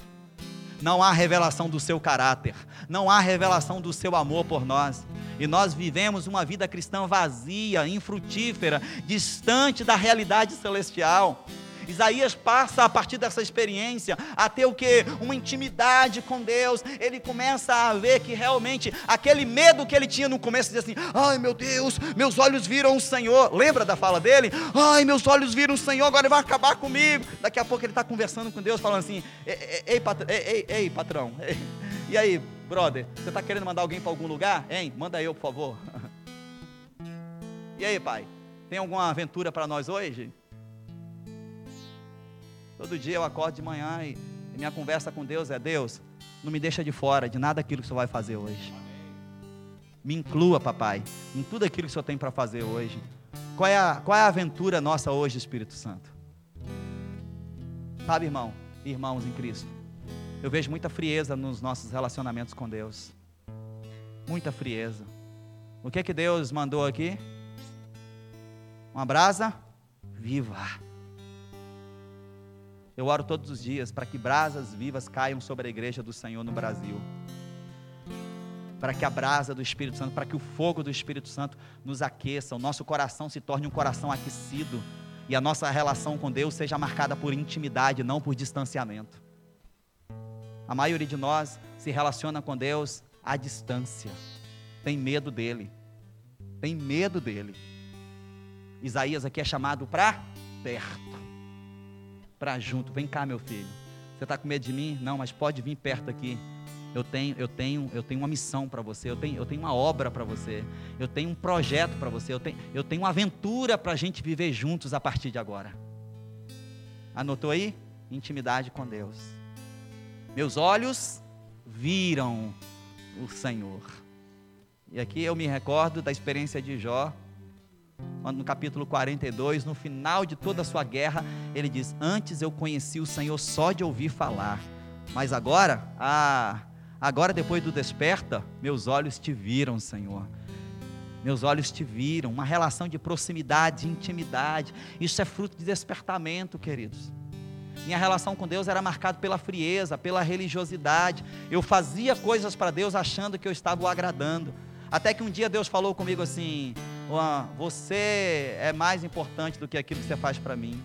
não há revelação do seu caráter, não há revelação do seu amor por nós. E nós vivemos uma vida cristã vazia, infrutífera, distante da realidade celestial. Isaías passa a partir dessa experiência a ter o que? Uma intimidade com Deus. Ele começa a ver que realmente aquele medo que ele tinha no começo, de assim: ai meu Deus, meus olhos viram o Senhor. Lembra da fala dele? Ai, meus olhos viram o Senhor, agora ele vai acabar comigo. Daqui a pouco ele está conversando com Deus, falando assim: ei, ei, patrão, ei, ei, patrão, e aí, brother, você está querendo mandar alguém para algum lugar? Hein? Manda eu, por favor. E aí, pai? Tem alguma aventura para nós hoje? Todo dia eu acordo de manhã e, minha conversa com Deus é: Deus, não me deixa de fora de nada aquilo que o Senhor vai fazer hoje. Me inclua, papai, em tudo aquilo que o Senhor tem para fazer hoje. Qual é, a, qual é a aventura nossa hoje, Espírito Santo? Sabe, irmão, irmãos em Cristo, eu vejo muita frieza nos nossos relacionamentos com Deus. Muita frieza. O que é que Deus mandou aqui? Uma brasa viva. Eu oro todos os dias para que brasas vivas caiam sobre a igreja do Senhor no Brasil. Para que a brasa do Espírito Santo, para que o fogo do Espírito Santo nos aqueça, o nosso coração se torne um coração aquecido e a nossa relação com Deus seja marcada por intimidade, não por distanciamento. A maioria de nós se relaciona com Deus à distância, tem medo dele, tem medo dele. Isaías aqui é chamado para perto para junto. Vem cá, meu filho. Você está com medo de mim? Não, mas pode vir perto aqui. Eu tenho, eu tenho, eu tenho uma missão para você. Eu tenho, eu tenho uma obra para você. Eu tenho um projeto para você. Eu tenho, eu tenho uma aventura para a gente viver juntos a partir de agora. Anotou aí? Intimidade com Deus. Meus olhos viram o Senhor. E aqui eu me recordo da experiência de Jó. No capítulo 42, no final de toda a sua guerra, ele diz: Antes eu conheci o Senhor só de ouvir falar, mas agora, ah, agora depois do desperta, meus olhos te viram, Senhor. Meus olhos te viram, uma relação de proximidade, de intimidade. Isso é fruto de despertamento, queridos. Minha relação com Deus era marcada pela frieza, pela religiosidade. Eu fazia coisas para Deus achando que eu estava o agradando. Até que um dia Deus falou comigo assim: você é mais importante do que aquilo que você faz para mim.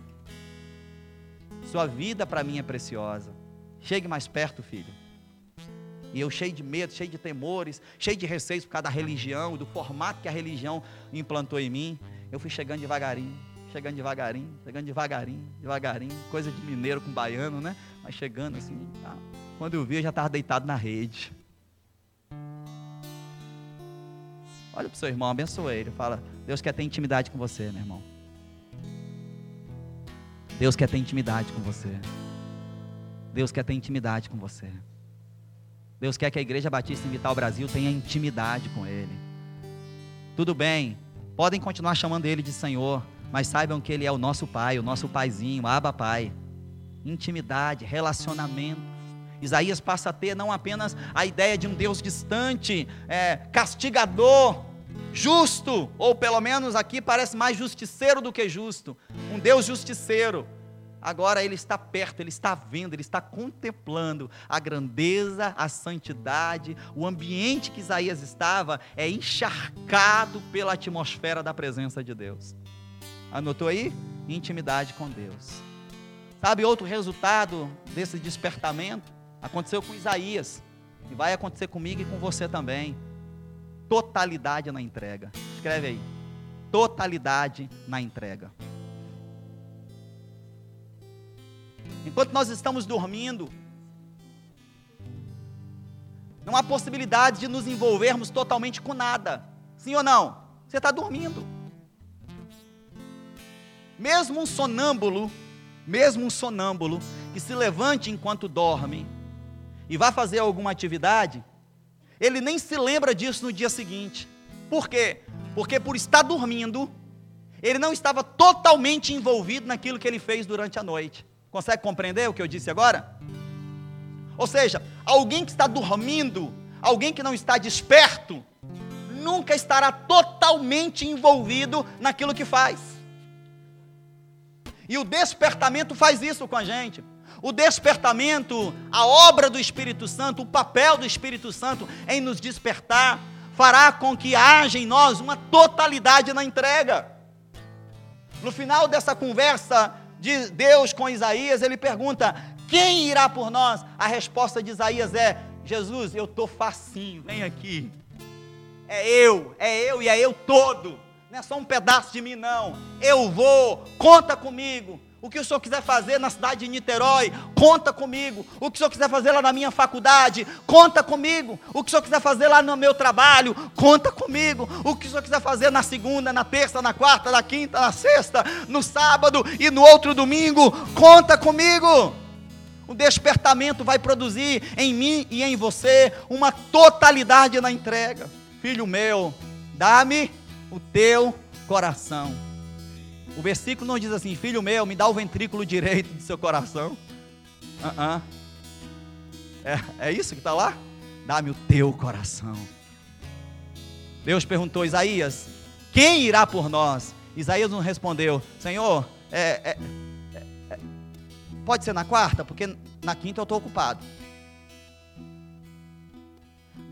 Sua vida para mim é preciosa. Chegue mais perto, filho. E eu cheio de medo, cheio de temores, cheio de receios por causa da religião, do formato que a religião implantou em mim. Eu fui chegando devagarinho, chegando devagarinho, chegando devagarinho, devagarinho. Coisa de mineiro com baiano, né? Mas chegando assim. Tá. Quando eu vi, eu já estava deitado na rede. Olha para o seu irmão, abençoa ele. Fala, Deus quer ter intimidade com você, meu irmão. Deus quer ter intimidade com você. Deus quer ter intimidade com você. Deus quer que a Igreja Batista em Vital Brasil tenha intimidade com Ele. Tudo bem, podem continuar chamando Ele de Senhor, mas saibam que Ele é o nosso Pai, o nosso Paizinho, Abba Pai. Intimidade, relacionamento. Isaías passa a ter não apenas a ideia de um Deus distante, é, castigador, justo, ou pelo menos aqui parece mais justiceiro do que justo, um Deus justiceiro agora ele está perto, ele está vendo, ele está contemplando a grandeza, a santidade, o ambiente que Isaías estava é encharcado pela atmosfera da presença de Deus. Anotou aí? Intimidade com Deus. Sabe outro resultado desse despertamento? Aconteceu com Isaías e vai acontecer comigo e com você também. Totalidade na entrega. Escreve aí. Totalidade na entrega. Enquanto nós estamos dormindo, não há possibilidade de nos envolvermos totalmente com nada. Sim ou não? Você está dormindo. Mesmo um sonâmbulo, mesmo um sonâmbulo que se levante enquanto dorme e vá fazer alguma atividade, ele nem se lembra disso no dia seguinte. Por quê? Porque por estar dormindo, ele não estava totalmente envolvido naquilo que ele fez durante a noite. Consegue compreender o que eu disse agora? Ou seja, alguém que está dormindo, alguém que não está desperto, nunca estará totalmente envolvido naquilo que faz. E o despertamento faz isso com a gente. O despertamento, a obra do Espírito Santo, o papel do Espírito Santo em nos despertar, fará com que haja em nós uma totalidade na entrega. No final dessa conversa de Deus com Isaías, ele pergunta: quem irá por nós? A resposta de Isaías é: Jesus, eu estou facinho, vem aqui. É eu, é eu e é eu todo. Não é só um pedaço de mim, não. Eu vou, conta comigo. O que o senhor quiser fazer na cidade de Niterói, conta comigo. O que o senhor quiser fazer lá na minha faculdade, conta comigo. O que o senhor quiser fazer lá no meu trabalho, conta comigo. O que o senhor quiser fazer na segunda, na terça, na quarta, na quinta, na sexta, no sábado e no outro domingo, conta comigo. O despertamento vai produzir em mim e em você uma totalidade na entrega. Filho meu, dá-me o teu coração. O versículo não diz assim: Filho meu, me dá o ventrículo direito do seu coração. Uh -uh. É, é isso que está lá? Dá-me o teu coração. Deus perguntou a Isaías: Quem irá por nós? Isaías não respondeu: Senhor, é, é, é, pode ser na quarta, porque na quinta eu estou ocupado.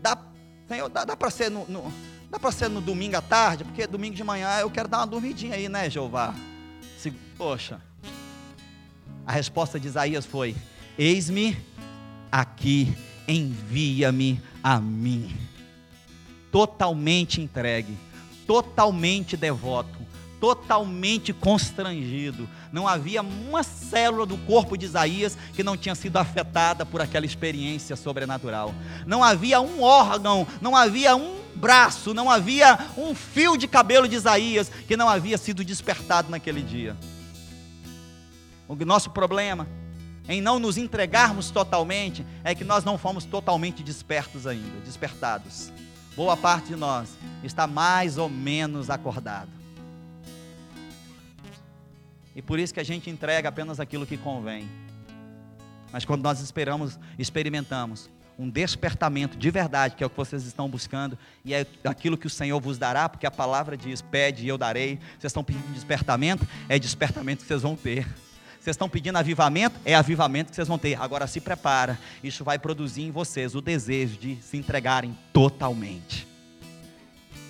Dá, Senhor, dá, dá para ser no, no Dá para ser no domingo à tarde, porque domingo de manhã eu quero dar uma dormidinha aí, né, Jeová? Se, poxa. A resposta de Isaías foi: Eis-me aqui, envia-me a mim. Totalmente entregue, totalmente devoto, totalmente constrangido. Não havia uma célula do corpo de Isaías que não tinha sido afetada por aquela experiência sobrenatural. Não havia um órgão, não havia um braço, não havia um fio de cabelo de Isaías que não havia sido despertado naquele dia. O nosso problema em não nos entregarmos totalmente é que nós não fomos totalmente despertos ainda, despertados. Boa parte de nós está mais ou menos acordado. E por isso que a gente entrega apenas aquilo que convém. Mas quando nós esperamos, experimentamos um despertamento de verdade, que é o que vocês estão buscando, e é aquilo que o Senhor vos dará, porque a palavra diz: pede e eu darei. Vocês estão pedindo despertamento? É despertamento que vocês vão ter. Vocês estão pedindo avivamento? É avivamento que vocês vão ter. Agora se prepara. Isso vai produzir em vocês o desejo de se entregarem totalmente.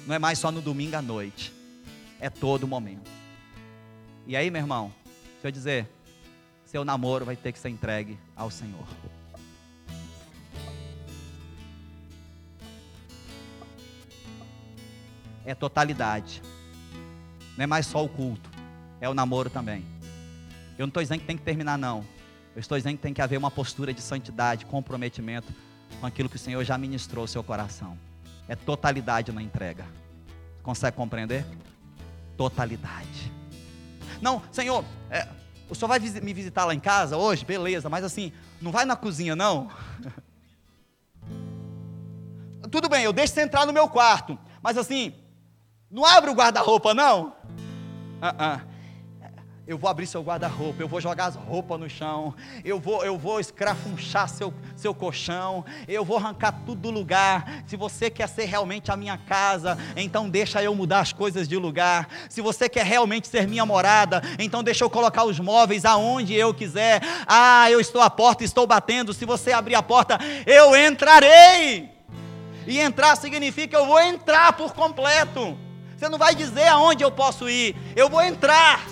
Não é mais só no domingo à noite. É todo momento. E aí, meu irmão, deixa eu dizer, seu namoro vai ter que ser entregue ao Senhor. É totalidade. Não é mais só o culto, é o namoro também. Eu não estou dizendo que tem que terminar, não. Eu estou dizendo que tem que haver uma postura de santidade, comprometimento com aquilo que o Senhor já ministrou ao seu coração. É totalidade na entrega. Consegue compreender? Totalidade. Não, Senhor, é, o Senhor vai me visitar lá em casa hoje? Beleza, mas assim, não vai na cozinha, não? Tudo bem, eu deixo você entrar no meu quarto, mas assim, não abre o guarda-roupa, não? Uh -uh eu vou abrir seu guarda-roupa, eu vou jogar as roupas no chão, eu vou, eu vou escrafunchar seu, seu colchão, eu vou arrancar tudo do lugar. Se você quer ser realmente a minha casa, então deixa eu mudar as coisas de lugar. Se você quer realmente ser minha morada, então deixa eu colocar os móveis aonde eu quiser. Ah, eu estou à porta, estou batendo. Se você abrir a porta, eu entrarei. E entrar significa eu vou entrar por completo. Você não vai dizer aonde eu posso ir, eu vou entrar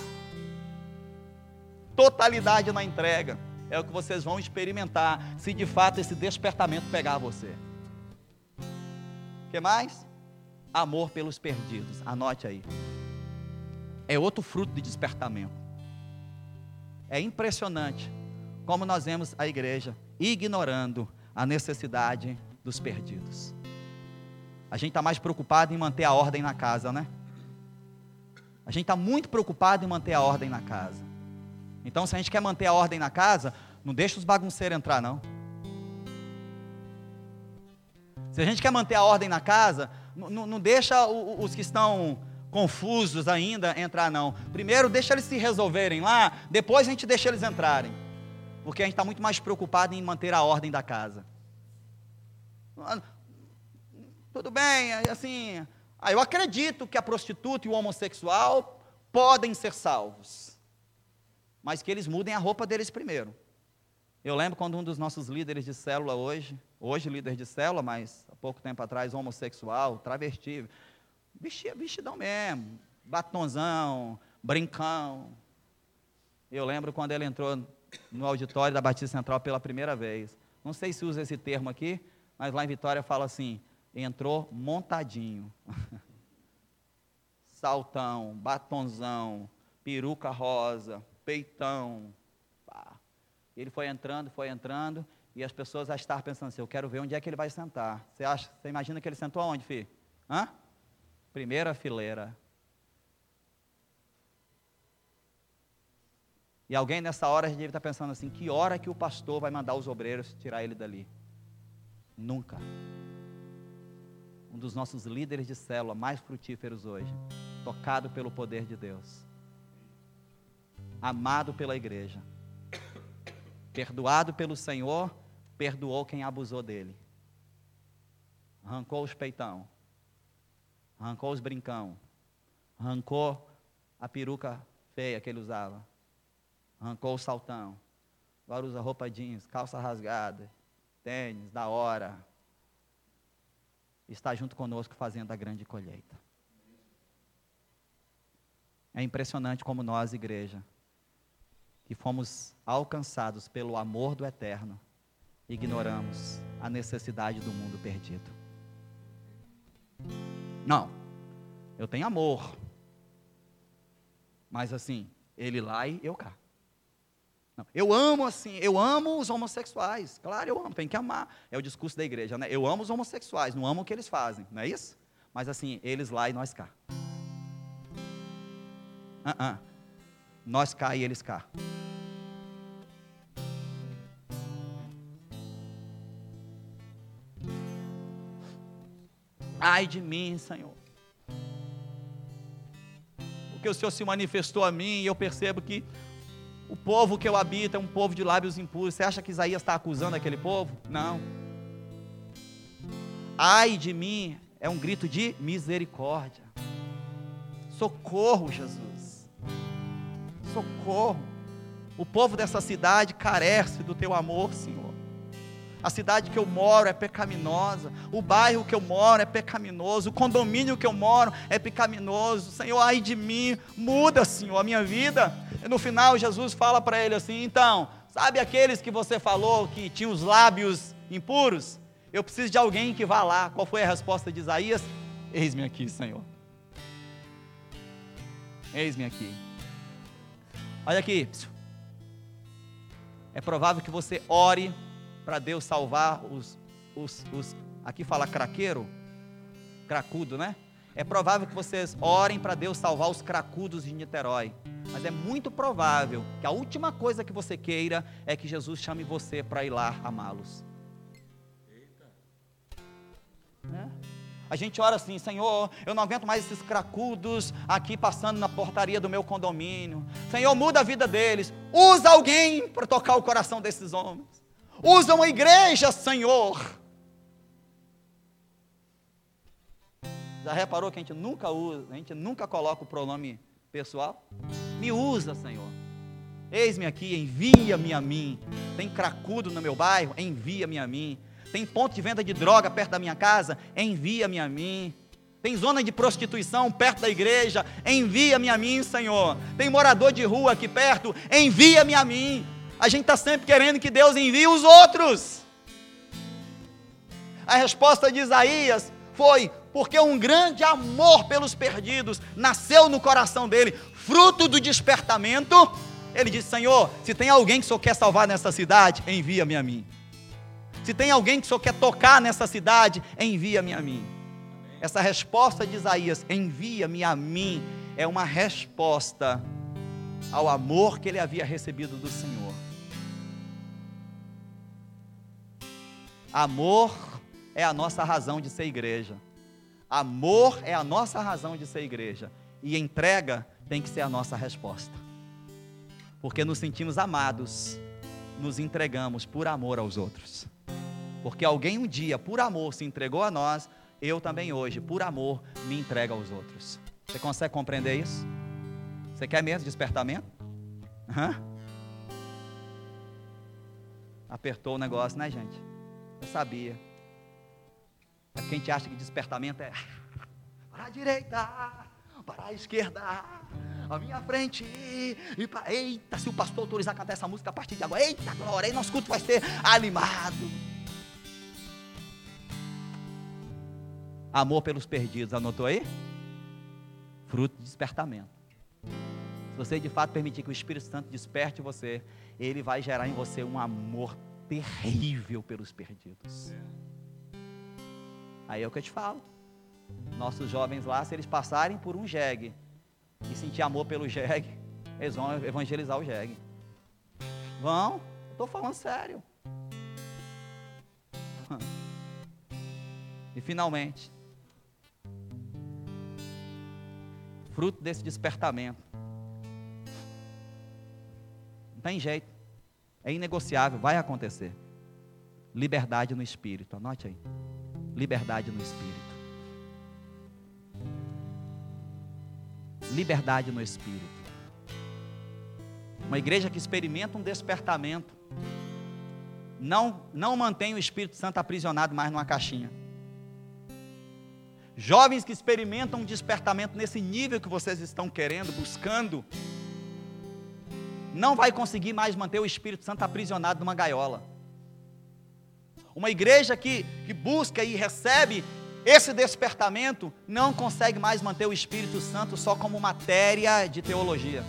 totalidade na entrega. É o que vocês vão experimentar se de fato esse despertamento pegar você. O que mais? Amor pelos perdidos. Anote aí. É outro fruto de despertamento. É impressionante como nós vemos a igreja ignorando a necessidade dos perdidos. A gente está mais preocupado em manter a ordem na casa, né? A gente está muito preocupado em manter a ordem na casa. Então, se a gente quer manter a ordem na casa, não deixa os bagunceiros entrar, não. Se a gente quer manter a ordem na casa, não, deixa os que estão confusos ainda entrar, não. Primeiro, deixa eles se resolverem lá, depois a gente deixa eles entrarem. Porque a gente está muito mais preocupado em manter a ordem da casa. Tudo bem, assim, ah, eu acredito que a prostituta e o homossexual podem ser salvos mas que eles mudem a roupa deles primeiro. Eu lembro quando um dos nossos líderes de célula hoje, hoje líder de célula, mas há pouco tempo atrás homossexual, travesti, vestia, vestidão mesmo, batonzão, brincão. Eu lembro quando ele entrou no auditório da Batista Central pela primeira vez. Não sei se usa esse termo aqui, mas lá em Vitória fala assim: entrou montadinho. Saltão, batonzão, peruca rosa, peitão. Ele foi entrando, foi entrando, e as pessoas já estavam pensando assim, eu quero ver onde é que ele vai sentar. Você acha, você imagina que ele sentou aonde, filho? Hã? Primeira fileira. E alguém nessa hora já deve estar pensando assim, que hora que o pastor vai mandar os obreiros tirar ele dali? Nunca. Um dos nossos líderes de célula mais frutíferos hoje, tocado pelo poder de Deus. Amado pela igreja, perdoado pelo Senhor, perdoou quem abusou dele, arrancou os peitão, arrancou os brincão, arrancou a peruca feia que ele usava, arrancou o saltão, agora usa roupa jeans, calça rasgada, tênis, da hora, está junto conosco fazendo a grande colheita. É impressionante como nós, igreja, que fomos alcançados pelo amor do eterno, ignoramos a necessidade do mundo perdido. Não, eu tenho amor, mas assim, ele lá e eu cá. Não, eu amo assim, eu amo os homossexuais. Claro, eu amo, tem que amar. É o discurso da igreja, né? Eu amo os homossexuais, não amo o que eles fazem, não é isso? Mas assim, eles lá e nós cá. Uh -uh. Nós cá e eles cá. Ai de mim, Senhor. porque o Senhor se manifestou a mim e eu percebo que o povo que eu habito é um povo de lábios impuros. Você acha que Isaías está acusando aquele povo? Não. Ai de mim é um grito de misericórdia. Socorro, Jesus. Socorro. O povo dessa cidade carece do teu amor, Senhor. A cidade que eu moro é pecaminosa. O bairro que eu moro é pecaminoso. O condomínio que eu moro é pecaminoso. Senhor, ai de mim, muda, Senhor, a minha vida. E no final, Jesus fala para ele assim: então, sabe aqueles que você falou que tinham os lábios impuros? Eu preciso de alguém que vá lá. Qual foi a resposta de Isaías? Eis-me aqui, Senhor. Eis-me aqui. Olha aqui. É provável que você ore para Deus salvar os, os, os. Aqui fala craqueiro? Cracudo, né? É provável que vocês orem para Deus salvar os cracudos de Niterói. Mas é muito provável que a última coisa que você queira é que Jesus chame você para ir lá amá-los. É? A gente ora assim, Senhor, eu não aguento mais esses cracudos aqui passando na portaria do meu condomínio. Senhor, muda a vida deles. Usa alguém para tocar o coração desses homens. Usa uma igreja, Senhor. Já reparou que a gente nunca usa, a gente nunca coloca o pronome pessoal? Me usa, Senhor. Eis-me aqui, envia-me a mim. Tem cracudo no meu bairro? Envia-me a mim. Tem ponto de venda de droga perto da minha casa? Envia-me a mim. Tem zona de prostituição perto da igreja? Envia-me a mim, Senhor. Tem morador de rua aqui perto? Envia-me a mim. A gente está sempre querendo que Deus envie os outros. A resposta de Isaías foi: porque um grande amor pelos perdidos nasceu no coração dele, fruto do despertamento. Ele disse: Senhor, se tem alguém que Senhor quer salvar nessa cidade, envia-me a mim. Se tem alguém que Senhor quer tocar nessa cidade, envia-me a mim. Essa resposta de Isaías, envia-me a mim, é uma resposta ao amor que ele havia recebido do Senhor. Amor é a nossa razão de ser igreja. Amor é a nossa razão de ser igreja. E entrega tem que ser a nossa resposta. Porque nos sentimos amados, nos entregamos por amor aos outros. Porque alguém um dia, por amor, se entregou a nós, eu também hoje, por amor, me entrego aos outros. Você consegue compreender isso? Você quer mesmo despertamento? Hã? Apertou o negócio, né, gente? Eu sabia. É porque a gente acha que despertamento é para a direita, para a esquerda, a minha frente. E para, eita, se o pastor autorizar a cantar essa música a partir de agora, eita, glória, aí nosso culto vai ser animado. Amor pelos perdidos, anotou aí? Fruto de despertamento. Se você de fato permitir que o Espírito Santo desperte você, ele vai gerar em você um amor terrível pelos perdidos. Aí é o que eu te falo. Nossos jovens lá, se eles passarem por um jegue e sentir amor pelo jegue, eles vão evangelizar o jegue. Vão, estou falando sério. E finalmente, fruto desse despertamento, não tem jeito. É inegociável, vai acontecer. Liberdade no espírito, anote aí. Liberdade no espírito. Liberdade no espírito. Uma igreja que experimenta um despertamento não não mantém o Espírito Santo aprisionado mais numa caixinha. Jovens que experimentam um despertamento nesse nível que vocês estão querendo, buscando, não vai conseguir mais manter o Espírito Santo aprisionado numa gaiola. Uma igreja que, que busca e recebe esse despertamento não consegue mais manter o Espírito Santo só como matéria de teologia.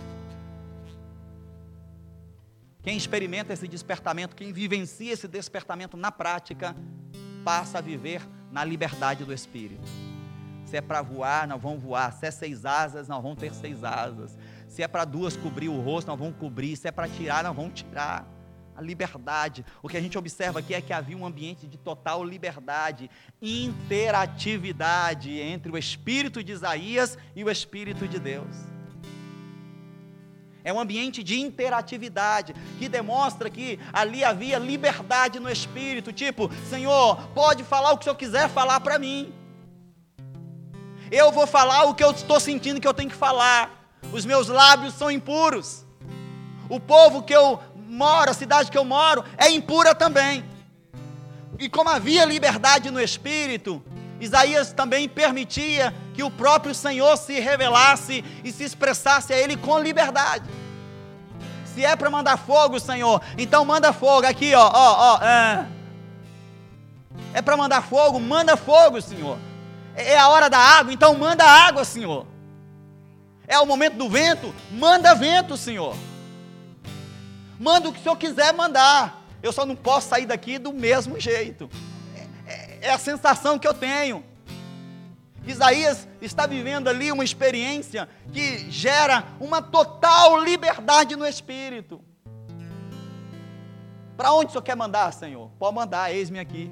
Quem experimenta esse despertamento, quem vivencia esse despertamento na prática, passa a viver na liberdade do Espírito. Se é para voar, nós vamos voar. Se é seis asas, nós vamos ter seis asas. Se é para duas cobrir o rosto, nós vamos cobrir. Se é para tirar, nós vamos tirar. A liberdade. O que a gente observa aqui é que havia um ambiente de total liberdade, interatividade entre o espírito de Isaías e o espírito de Deus. É um ambiente de interatividade, que demonstra que ali havia liberdade no espírito, tipo, Senhor, pode falar o que o Senhor quiser falar para mim. Eu vou falar o que eu estou sentindo que eu tenho que falar. Os meus lábios são impuros. O povo que eu moro, a cidade que eu moro, é impura também. E como havia liberdade no espírito, Isaías também permitia que o próprio Senhor se revelasse e se expressasse a ele com liberdade. Se é para mandar fogo, Senhor, então manda fogo aqui, ó, ó, ó. É, é para mandar fogo, manda fogo, Senhor. É, é a hora da água, então manda água, Senhor. É o momento do vento, manda vento, Senhor. Manda o que o Senhor quiser mandar. Eu só não posso sair daqui do mesmo jeito. É, é, é a sensação que eu tenho. Isaías está vivendo ali uma experiência que gera uma total liberdade no espírito. Para onde o Senhor quer mandar, Senhor? Pode mandar, eis-me aqui.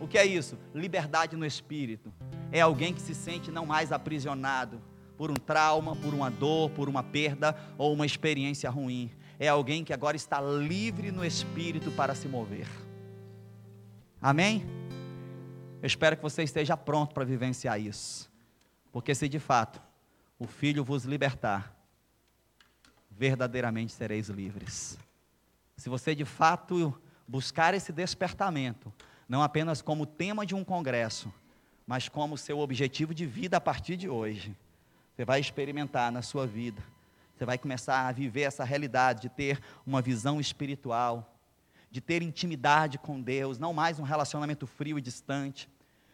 O que é isso? Liberdade no espírito. É alguém que se sente não mais aprisionado por um trauma, por uma dor, por uma perda ou uma experiência ruim. É alguém que agora está livre no espírito para se mover. Amém? Eu espero que você esteja pronto para vivenciar isso. Porque se de fato o Filho vos libertar, verdadeiramente sereis livres. Se você de fato buscar esse despertamento, não apenas como tema de um congresso, mas como seu objetivo de vida a partir de hoje, você vai experimentar na sua vida, você vai começar a viver essa realidade de ter uma visão espiritual, de ter intimidade com Deus, não mais um relacionamento frio e distante,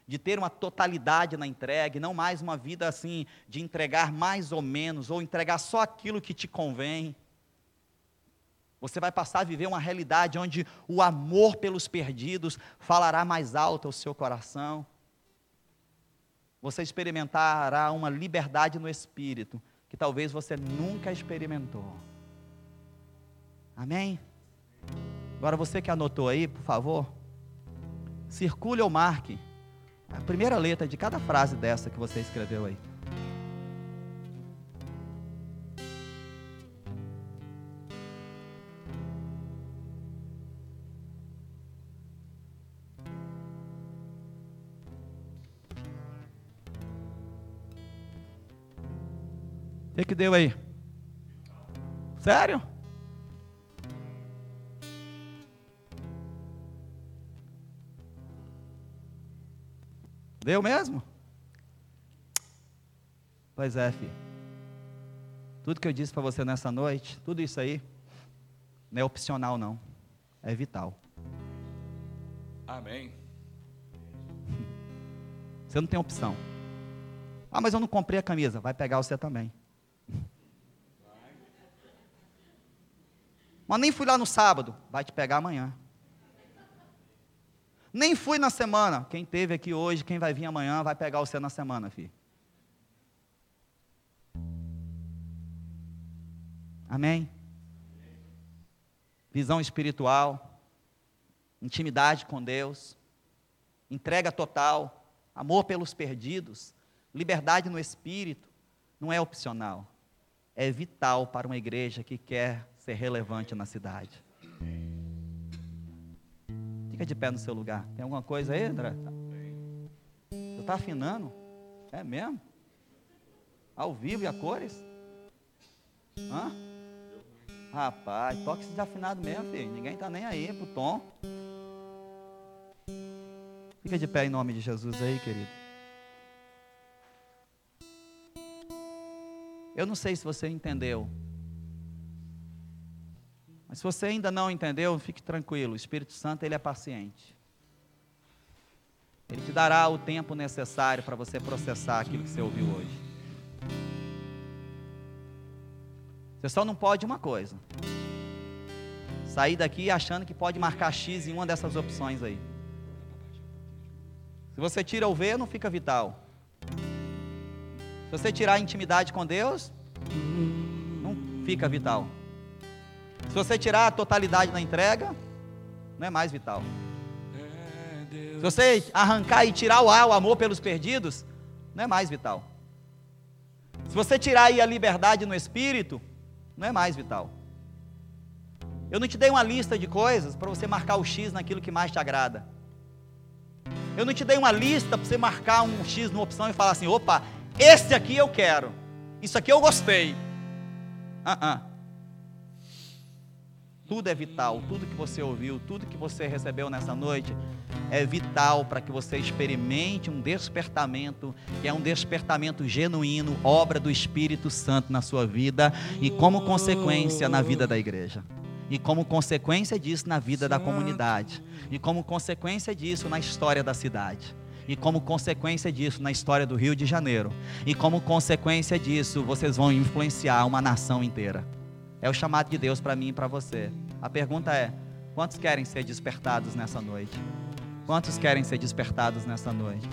de ter uma totalidade na entrega, não mais uma vida assim, de entregar mais ou menos, ou entregar só aquilo que te convém. Você vai passar a viver uma realidade onde o amor pelos perdidos falará mais alto ao seu coração. Você experimentará uma liberdade no espírito que talvez você nunca experimentou. Amém? Agora você que anotou aí, por favor, circule ou marque a primeira letra de cada frase dessa que você escreveu aí. Que, que deu aí? Sério? Deu mesmo? Pois é, filho. Tudo que eu disse para você nessa noite, tudo isso aí, não é opcional, não. É vital. Amém. Você não tem opção. Ah, mas eu não comprei a camisa. Vai pegar você também. Mas nem fui lá no sábado. Vai te pegar amanhã. Nem fui na semana. Quem teve aqui hoje, quem vai vir amanhã, vai pegar você na semana, filho. Amém? Visão espiritual, intimidade com Deus, entrega total, amor pelos perdidos, liberdade no espírito, não é opcional, é vital para uma igreja que quer ser relevante na cidade. Fica de pé no seu lugar. Tem alguma coisa aí, André? Você está afinando? É mesmo? Ao vivo e a cores? Hã? Rapaz, toque desafinado mesmo, filho. Ninguém está nem aí pro tom. Fica de pé em nome de Jesus aí, querido. Eu não sei se você entendeu mas se você ainda não entendeu, fique tranquilo, o Espírito Santo ele é paciente. Ele te dará o tempo necessário para você processar aquilo que você ouviu hoje. Você só não pode uma coisa: sair daqui achando que pode marcar X em uma dessas opções aí. Se você tira o V, não fica vital. Se você tirar a intimidade com Deus, não fica vital. Se você tirar a totalidade na entrega, não é mais vital. Se você arrancar e tirar o ar, o amor pelos perdidos, não é mais vital. Se você tirar aí a liberdade no espírito, Não é mais vital. Eu não te dei uma lista de coisas para você marcar o X naquilo que mais te agrada. Eu não te dei uma lista para você marcar um X numa opção e falar assim: opa, esse aqui eu quero. Isso aqui eu gostei. Uh -uh. Tudo é vital, tudo que você ouviu, tudo que você recebeu nessa noite é vital para que você experimente um despertamento, que é um despertamento genuíno, obra do Espírito Santo na sua vida e como consequência na vida da igreja. E como consequência disso na vida da comunidade. E como consequência disso na história da cidade. E como consequência disso na história do Rio de Janeiro. E como consequência disso, vocês vão influenciar uma nação inteira. É o chamado de Deus para mim e para você. A pergunta é: quantos querem ser despertados nessa noite? Quantos querem ser despertados nessa noite?